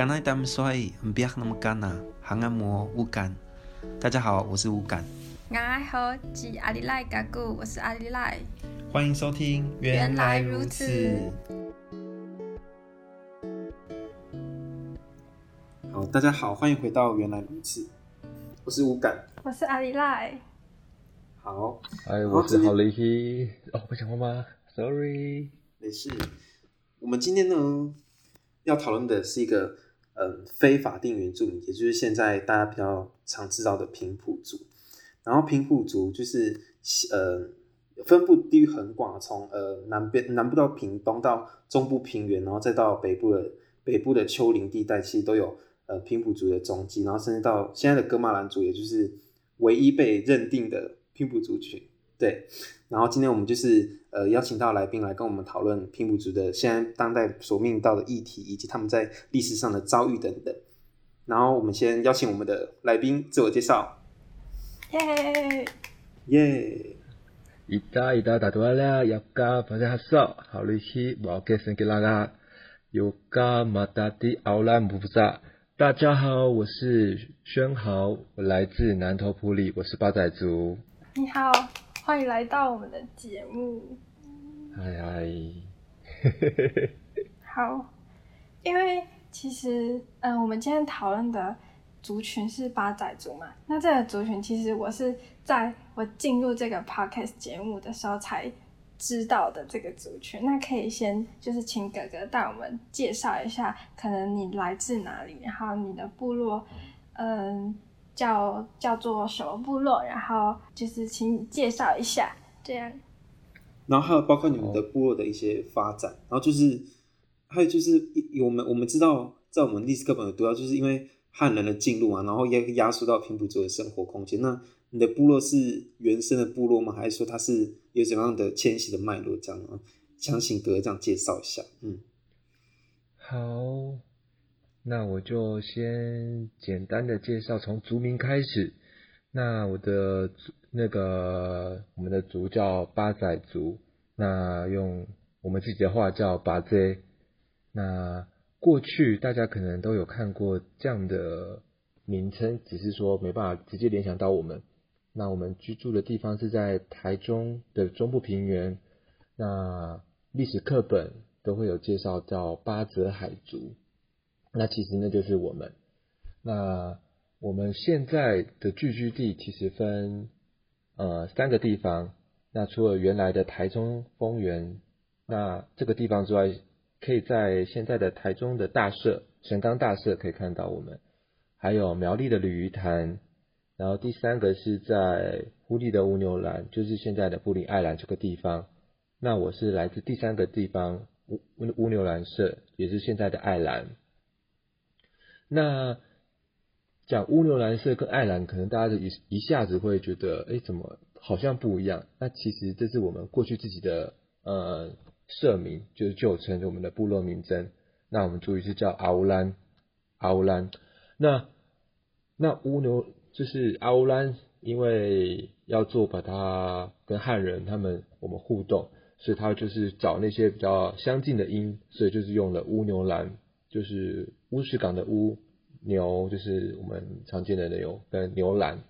刚才他们说不要那么干呐，还按摩乌干。大家好，我是乌干。我好，是阿里赖嘎古，我是阿里赖。欢迎收听，原来如此。好，大家好，欢迎回到原来如此。我是乌感，我是阿里赖。好，哎，我是郝雷希。哦，不讲话吗？Sorry，没事。我们今天呢，要讨论的是一个，嗯，非法定原住民，也就是现在大家比较常知道的平埔族。然后平埔族就是，呃，分布地域很广，从呃南边南部到屏东到中部平原，然后再到北部的北部的丘陵地带，其实都有呃平埔族的踪迹。然后甚至到现在的哥玛兰族，也就是唯一被认定的平埔族群。对，然后今天我们就是呃邀请到来宾来跟我们讨论平埔族的现在当代所面临到的议题，以及他们在历史上的遭遇等等。然后我们先邀请我们的来宾自我介绍。耶耶！一大一大大多啦，要加大家好，好利息，我给生给大家，有加马达的奥兰布萨。大家好，我是宣豪，我来自南投埔里，我是八仔族。你好。欢迎来到我们的节目。嗨嗨，好，因为其实，嗯、呃，我们今天讨论的族群是八仔族嘛。那这个族群，其实我是在我进入这个 podcast 节目的时候才知道的这个族群。那可以先就是请哥哥带我们介绍一下，可能你来自哪里，然后你的部落，嗯、呃。叫叫做什么部落？然后就是请你介绍一下，这样。然后还有包括你们的部落的一些发展，然后就是还有就是我们我们知道，在我们历史课本有读到，就是因为汉人的进入啊，然后也压缩到平埔族的生活空间。那你的部落是原生的部落吗？还是说它是有什么样的迁徙的脉络？这样啊，想请哥哥这样介绍一下。嗯，好。那我就先简单的介绍，从族名开始。那我的那个我们的族叫八仔族，那用我们自己的话叫八 Z。那过去大家可能都有看过这样的名称，只是说没办法直接联想到我们。那我们居住的地方是在台中的中部平原。那历史课本都会有介绍叫八泽海族。那其实那就是我们。那我们现在的聚居地其实分呃三个地方。那除了原来的台中丰原，那这个地方之外，可以在现在的台中的大社神冈大社可以看到我们，还有苗栗的鲤鱼潭，然后第三个是在埔里的乌牛栏，就是现在的布里爱兰这个地方。那我是来自第三个地方乌乌乌牛栏社，也是现在的爱兰。那讲乌牛栏社跟爱兰，可能大家就一一下子会觉得，哎，怎么好像不一样？那其实这是我们过去自己的呃社名，就是旧称，我们的部落名称。那我们族语是叫阿乌兰，阿乌兰。那那乌牛就是阿乌兰，因为要做把它跟汉人他们我们互动，所以他就是找那些比较相近的音，所以就是用了乌牛栏。就是乌石港的乌牛，就是我们常见的牛跟牛栏。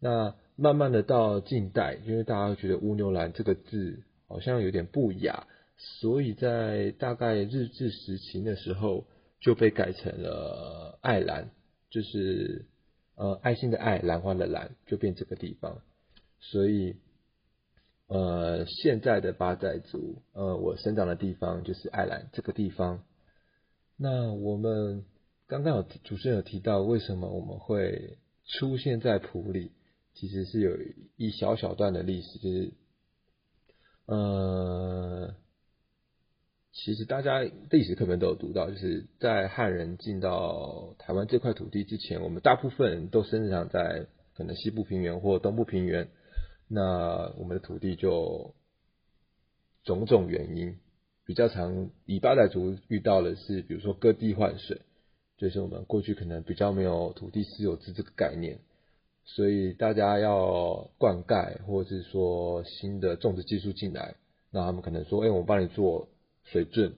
那慢慢的到近代，因为大家觉得乌牛栏这个字好像有点不雅，所以在大概日治时期的时候就被改成了爱兰，就是呃爱心的爱，兰花的兰，就变这个地方。所以呃现在的八寨族，呃我生长的地方就是爱兰这个地方。那我们刚刚有主持人有提到，为什么我们会出现在埔里？其实是有一小小段的历史，就是，呃，其实大家历史课本都有读到，就是在汉人进到台湾这块土地之前，我们大部分人都生长在可能西部平原或东部平原，那我们的土地就种种原因。比较常以八仔族遇到的是，比如说割地换水，就是我们过去可能比较没有土地私有制这个概念，所以大家要灌溉或者是说新的种植技术进来，那他们可能说，哎、我帮你做水圳，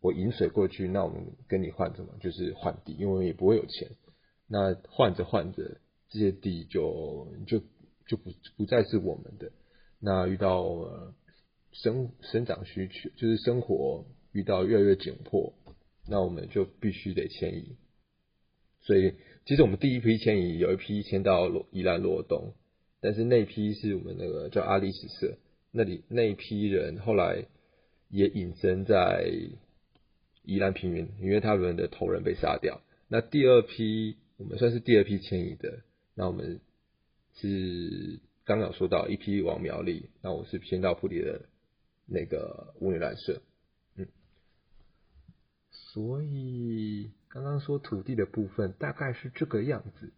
我引水过去，那我们跟你换什么？就是换地，因为也不会有钱。那换着换着，这些地就就就不不再是我们的。那遇到、生生长需求，就是生活遇到越来越紧迫，那我们就必须得迁移。所以，其实我们第一批迁移有一批迁到宜兰罗东，但是那批是我们那个叫阿里史社，那里那一批人后来也隐身在宜兰平原，因为他们的头人被杀掉。那第二批。我们算是第二批迁移的，那我们是刚刚说到一批往苗栗，那我是迁到埔里的那个乌牛兰社，嗯，所以刚刚说土地的部分大概是这个样子，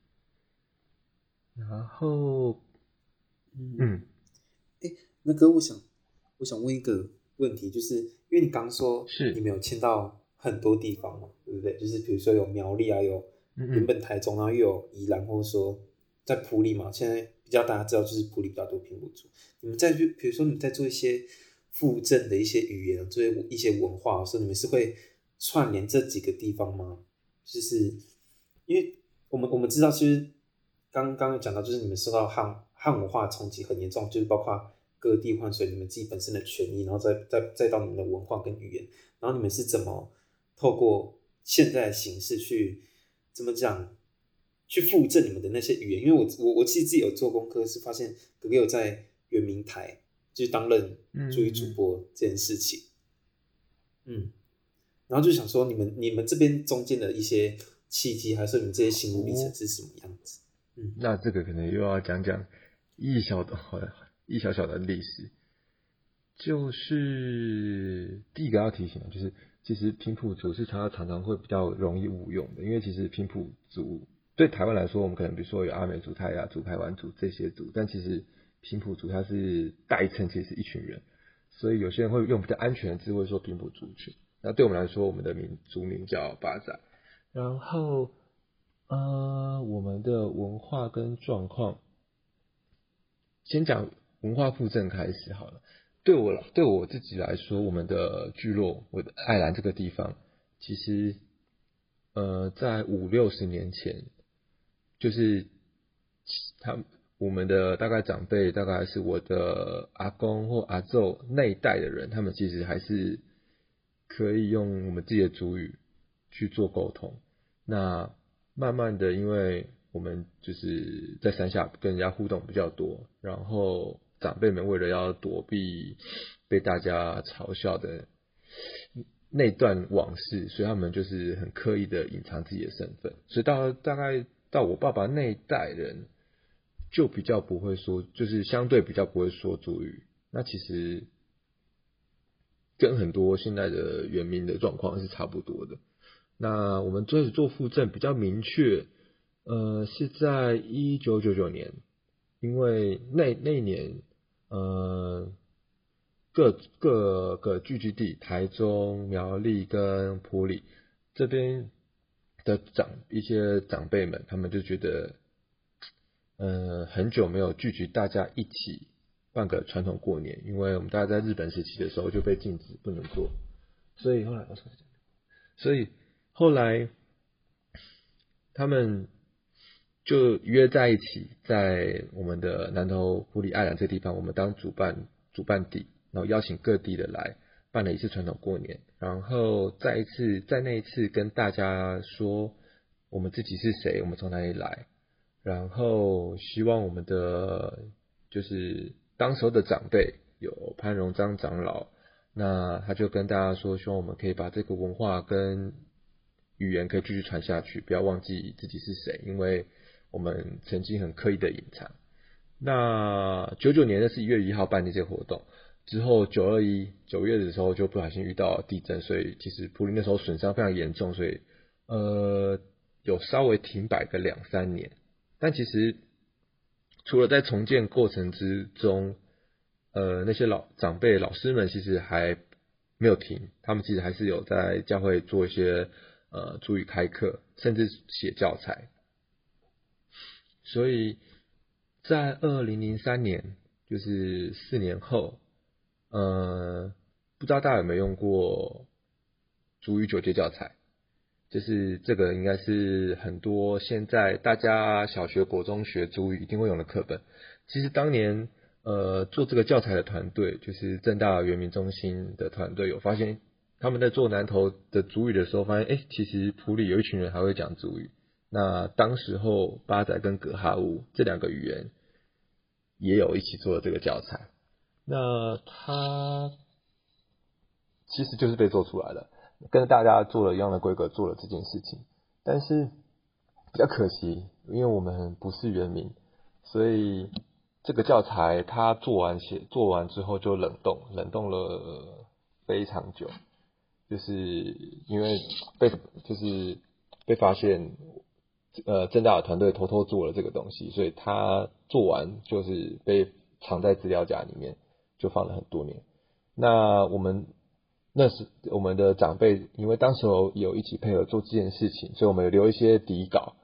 然后，嗯，哎，那哥，我想我想问一个问题，就是因为你刚说是你没有迁到很多地方嘛，对不对？就是比如说有苗栗啊，有。原本台中，然后又有宜兰，或者说在埔里嘛，现在比较大家知道就是埔里比较多平埔族。你们在去，比如说你们在做一些复振的一些语言，做一些文化，说你们是会串联这几个地方吗？就是因为我们我们知道，其实刚刚讲到，就是你们受到汉汉文化冲击很严重，就是包括割地换水，你们自己本身的权益，然后再再再到你们的文化跟语言，然后你们是怎么透过现在的形式去。怎么讲？去复振你们的那些语言，因为我我我其实自己有做功课，是发现哥哥有在原民台就是担任族语主播这件事情，嗯，嗯，然后就想说你们你们这边中间的一些契机，还是你们这些心路历程是什么样子？嗯，那这个可能又要讲讲一小的一小小的历史，就是第一个要提醒的就是。其实平埔族是常常常常会比较容易误用的，因为其实平埔族对台湾来说，我们可能比如说有阿美族、泰雅族、排湾族这些族，但其实平埔族它是代称，其实是一群人，所以有些人会用比较安全的字汇说平埔族群。那对我们来说，我们的民族名叫八仔。然后，呃，我们的文化跟状况，先讲文化复振开始好了。对我对我自己来说，我们的聚落，我的爱兰这个地方，其实，呃，在五六十年前，就是他我们的大概长辈，大概是我的阿公或阿祖那一代的人，他们其实还是可以用我们自己的主语去做沟通。那慢慢的，因为我们就是在山下跟人家互动比较多，然后。长辈们为了要躲避被大家嘲笑的那段往事，所以他们就是很刻意的隐藏自己的身份。所以到大概到我爸爸那一代人，就比较不会说，就是相对比较不会说族语。那其实跟很多现在的原民的状况是差不多的。那我们开始做附证比较明确，呃，是在一九九九年，因为那那年。呃，各各个聚居地，台中、苗栗跟埔里这边的长一些长辈们，他们就觉得，呃，很久没有聚集大家一起办个传统过年，因为我们大家在日本时期的时候就被禁止不能做，所以后来，所以后来他们。就约在一起，在我们的南投埔里爱兰这地方，我们当主办主办地，然后邀请各地的来办了一次传统过年，然后再一次在那一次跟大家说我们自己是谁，我们从哪里来，然后希望我们的就是当时候的长辈有潘荣章长老，那他就跟大家说，希望我们可以把这个文化跟语言可以继续传下去，不要忘记自己是谁，因为。我们曾经很刻意的隐藏。那九九年的是一月一号办那些活动，之后九二一九月的时候就不小心遇到地震，所以其实埔里那时候损伤非常严重，所以呃有稍微停摆个两三年。但其实除了在重建过程之中，呃那些老长辈老师们其实还没有停，他们其实还是有在教会做一些呃族语开课，甚至写教材。所以在二零零三年，就是四年后，呃，不知道大家有没有用过主语九阶教材，就是这个应该是很多现在大家小学、国中学主语一定会用的课本。其实当年呃做这个教材的团队，就是政大原民中心的团队，有发现他们在做南投的主语的时候，发现哎，其实埔里有一群人还会讲主语。那当时候八仔跟葛哈乌这两个语言也有一起做这个教材。那他其实就是被做出来了，跟大家做了一样的规格做了这件事情，但是比较可惜，因为我们不是原民，所以这个教材他做完写做完之后就冷冻，冷冻了非常久，就是因为被就是被发现，呃，郑大的团队偷偷做了这个东西，所以他做完就是被藏在资料夹里面。就放了很多年。那我们那时我们的长辈，因为当时候有一起配合做这件事情，所以我们有留一些底稿，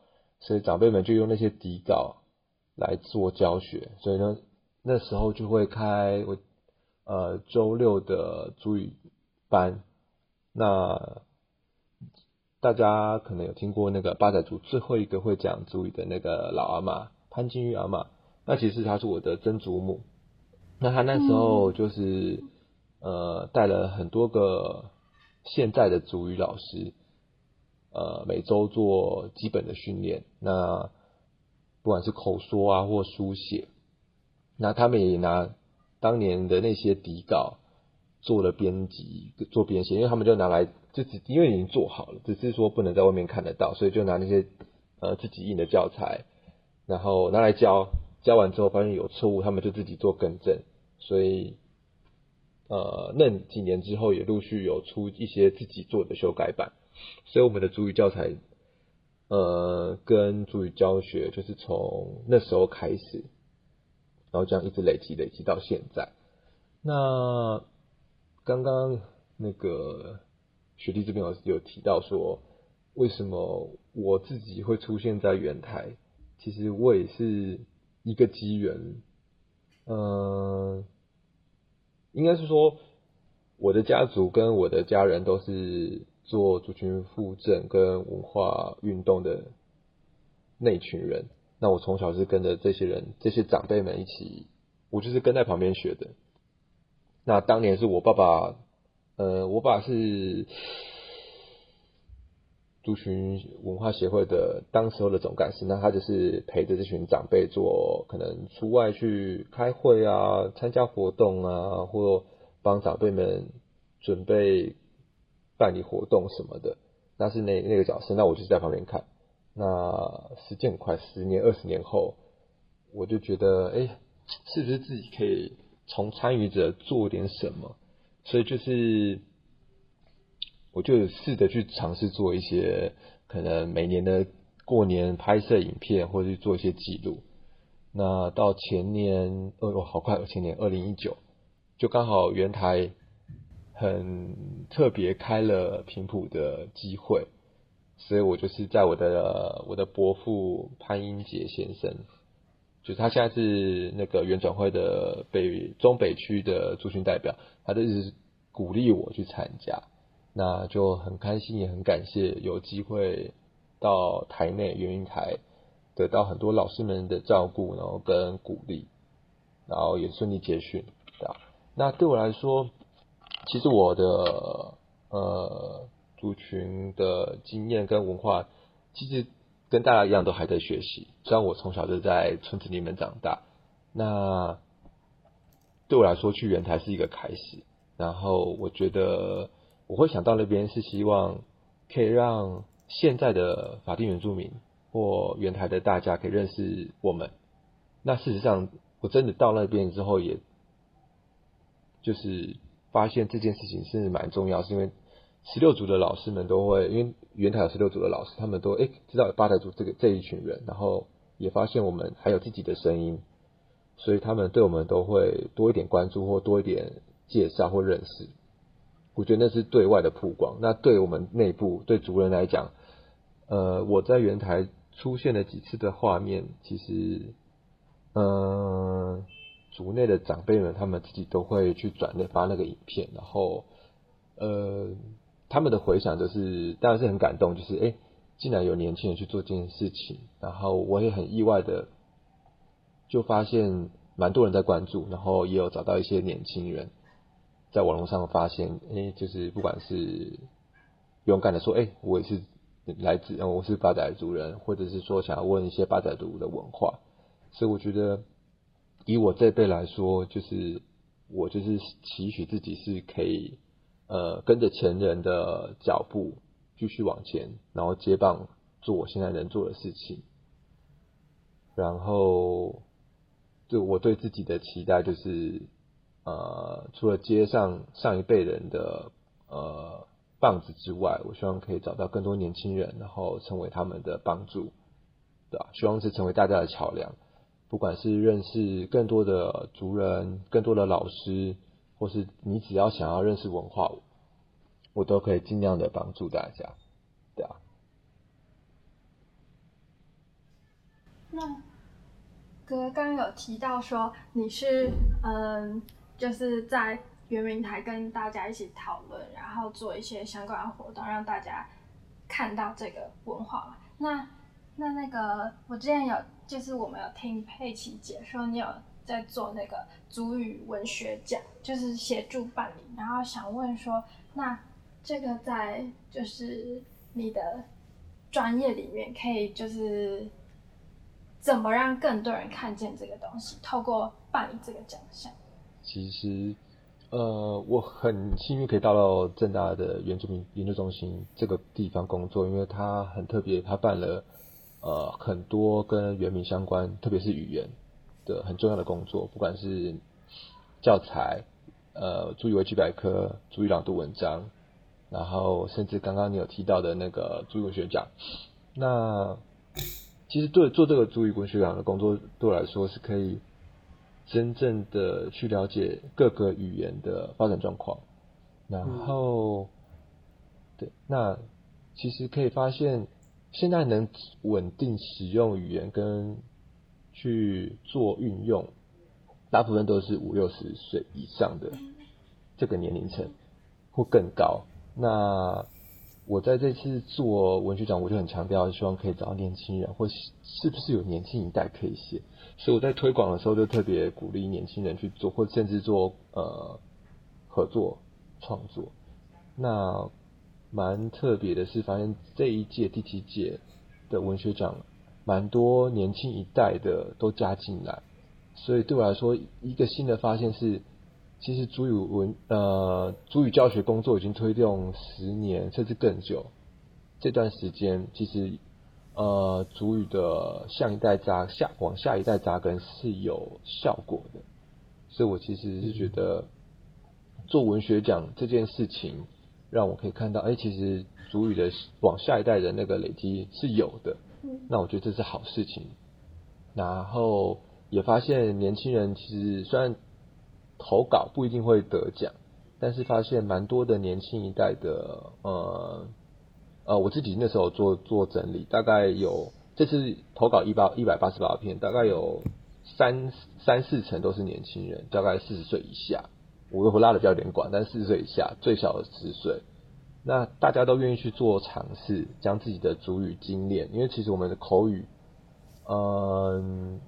所以长辈们就用那些底稿来做教学。所以呢，那时候就会开我呃周六的族语班。那大家可能有听过那个八仔族最后一个会讲族语的那个老阿妈潘金玉阿妈，那其实她是我的曾祖母。那她那时候就是，呃，带了很多个现在的主语老师，呃，每周做基本的训练。那不管是口说啊或书写，那他们也拿当年的那些底稿做了编辑、做编写，因为他们就拿来就只因为已经做好了，只是说不能在外面看得到，所以就拿那些呃自己印的教材，然后拿来教。教完之后发现有错误，他们就自己做更正，所以呃那几年之后也陆续有出一些自己做的修改版，所以我们的主语教材呃跟主语教学就是从那时候开始，然后这样一直累积累积到现在。那刚刚那个学弟这边有有提到说，为什么我自己会出现在原台？其实我也是。一个机缘，嗯、呃，应该是说，我的家族跟我的家人都是做族群复振跟文化运动的那群人。那我从小是跟着这些人、这些长辈们一起，我就是跟在旁边学的。那当年是我爸爸，呃，我爸是。族群文化协会的当时候的总干事，那他就是陪着这群长辈做，可能出外去开会啊，参加活动啊，或帮长辈们准备办理活动什么的。那是那那个角色，那我就是在旁边看。那时间很快，十年、二十年后，我就觉得，哎、是不是自己可以从参与者做点什么？所以就是。我就试着去尝试做一些可能每年的过年拍摄影片，或者去做一些记录。那到前年，哦哦，好快，前年二零一九，就刚好原台很特别开了平埔的机会，所以我就是在我的我的伯父潘英杰先生，就是他现在是那个原转会的北中北区的族群代表，他就一直鼓励我去参加。那就很开心，也很感谢有机会到台内原民台，得到很多老师们的照顾，然后跟鼓励，然后也顺利结训，对吧？那对我来说，其实我的呃族群的经验跟文化，其实跟大家一样都还在学习。虽然我从小就在村子里面长大，那对我来说去原台是一个开始，然后我觉得。我会想到那边是希望可以让现在的法定原住民或原台的大家可以认识我们。那事实上，我真的到那边之后，也就是发现这件事情是蛮重要，是因为十六组的老师们都会，因为原台有十六组的老师，他们都诶知道有八台族这个这一群人，然后也发现我们还有自己的声音，所以他们对我们都会多一点关注或多一点介绍或认识。我觉得那是对外的曝光，那对我们内部对族人来讲，呃，我在原台出现了几次的画面，其实，呃，族内的长辈们他们自己都会去转那发那个影片，然后，呃，他们的回响就是当然是很感动，就是哎，竟然有年轻人去做这件事情，然后我也很意外的就发现蛮多人在关注，然后也有找到一些年轻人在网络上发现，哎，就是不管是勇敢的说，哎，我也是来自，我是八仔族人，或者是说想要问一些八仔族的文化，所以我觉得以我这辈来说，就是。我就是期许自己是可以，呃，跟着前人的脚步继续往前，然后接棒做我现在能做的事情。然后，就我对自己的期待就是，呃，除了接上上一辈人的呃棒子之外，我希望可以找到更多年轻人，然后成为他们的帮助，对吧？希望是成为大家的桥梁。不管是认识更多的族人、更多的老师，或是你只要想要认识文化，我都可以尽量的帮助大家，对啊。那哥刚有提到说你是嗯，就是在圆明台跟大家一起讨论，然后做一些相关的活动，让大家看到这个文化嘛。那那那个我之前有。就是我们有听佩奇姐说，你有在做那个主语文学奖，就是协助办理。然后想问说，那这个在就是你的专业里面，可以就是怎么让更多人看见这个东西？透过办理这个奖项。其实，呃，我很幸运可以到到政大的原住民研究中心这个地方工作，因为它很特别，它办了。呃，很多跟原民相关，特别是语言的很重要的工作，不管是教材，呃，注意维基百科、注意朗读文章，然后甚至刚刚你有提到的那个族语文学奖。那其实对做这个族语文学奖的工作，对我来说是可以真正的去了解各个语言的发展状况。然后，对，那其实可以发现。现在能稳定使用语言跟去做运用，大部分都是五六十岁以上的这个年龄层或更高。那我在这次做文学奖，我就很强调，希望可以找到年轻人，或是是不是有年轻一代可以写。所以我在推广的时候，就特别鼓励年轻人去做，或甚至做呃合作创作。那。蛮特别的是，发现这一届第七届的文学奖，蛮多年轻一代的都加进来，所以对我来说，一个新的发现是，其实主语文呃主语教学工作已经推动十年甚至更久，这段时间其实呃主语的上一代扎下往下一代扎根是有效果的，所以我其实是觉得做文学奖这件事情。让我可以看到，哎、欸，其实主语的往下一代的那个累积是有的，那我觉得这是好事情。然后也发现年轻人其实虽然投稿不一定会得奖，但是发现蛮多的年轻一代的，呃呃，我自己那时候做做整理，大概有这次投稿一百一百八十八篇，大概有三三四成都是年轻人，大概四十岁以下。我会拉的比较点广，但四十岁以下，最小的十岁，那大家都愿意去做尝试，将自己的主语精炼，因为其实我们的口语，嗯，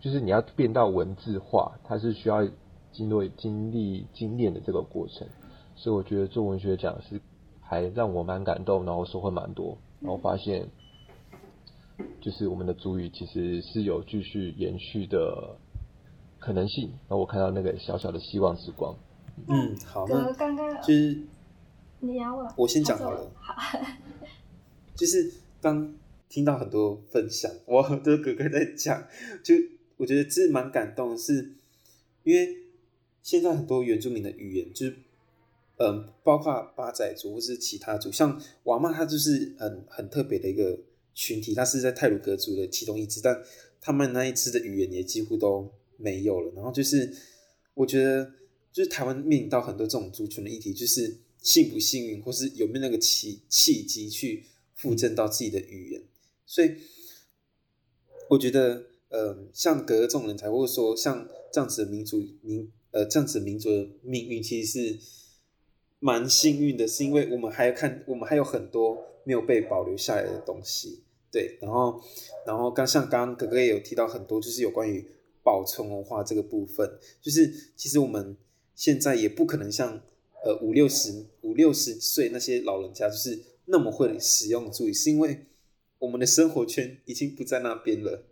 就是你要变到文字化，它是需要经历经历精炼的这个过程，所以我觉得做文学奖是还让我蛮感动，然后收获蛮多，然后发现，就是我们的族语其实是有继续延续的。可能性，然后我看到那个小小的希望之光。嗯，好，那刚刚就是你要我，我先讲好了。好，就是刚听到很多分享，我很多哥哥在讲，就我觉得这蛮感动的是，是因为现在很多原住民的语言，就是嗯，包括八仔族或是其他族，像瓦曼，他就是很很特别的一个群体，他是在泰鲁格族的其中一支，但他们那一支的语言也几乎都。没有了，然后就是我觉得，就是台湾面临到很多这种族群的议题，就是幸不幸运，或是有没有那个契契机去附赠到自己的语言。所以我觉得，呃，像格格这种人才，或者说像这样子的民族民，呃，这样子民族的命运，其实是蛮幸运的，是因为我们还要看，我们还有很多没有被保留下来的东西。对，然后，然后刚像刚刚哥哥也有提到很多，就是有关于保存文化这个部分，就是其实我们现在也不可能像呃五六十五六十岁那些老人家，就是那么会使用注意，是因为我们的生活圈已经不在那边了，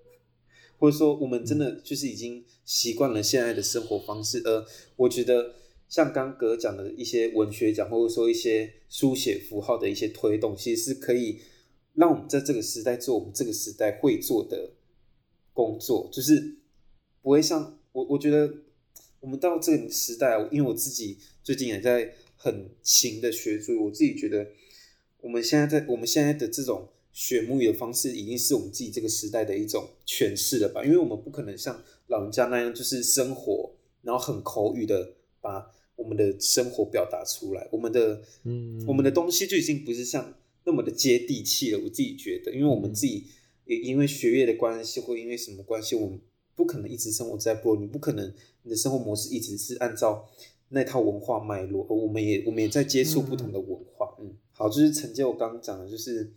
或者说我们真的就是已经习惯了现在的生活方式。呃我觉得像刚刚哥讲的一些文学奖，或者说一些书写符号的一些推动，其实是可以。让我们在这个时代做我们这个时代会做的工作，就是不会像我。我觉得我们到这个时代，因为我自己最近也在很勤的学，所以我自己觉得我们现在在我们现在的这种学母语的方式，已经是我们自己这个时代的一种诠释了吧？因为我们不可能像老人家那样，就是生活，然后很口语的把我们的生活表达出来。我们的嗯，我们的东西就已经不是像。那么的接地气了，我自己觉得，因为我们自己也因为学业的关系，或因为什么关系，我们不可能一直生活在部落，你不可能你的生活模式一直是按照那套文化脉络，我们也我们也在接触不同的文化，嗯，嗯，好，就是承接我刚刚讲的，就是，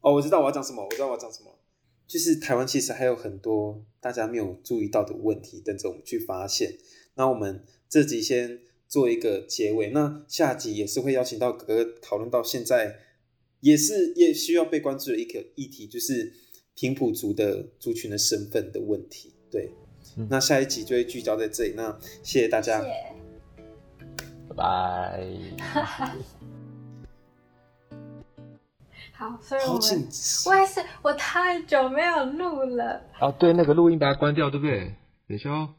哦，我知道我要讲什么，我知道我要讲什么，就是台湾其实还有很多大家没有注意到的问题等着我们去发现，那我们这集先。做一个结尾，那下集也是会邀请到哥哥讨论到现在，也是也需要被关注的一个议题，就是平埔族的族群的身份的问题。对，嗯、那下一集就会聚焦在这里。那谢谢大家，拜拜。好，所以我们我也是，我太久没有录了。哦，对，那个录音把它关掉，对不对？等一下哦。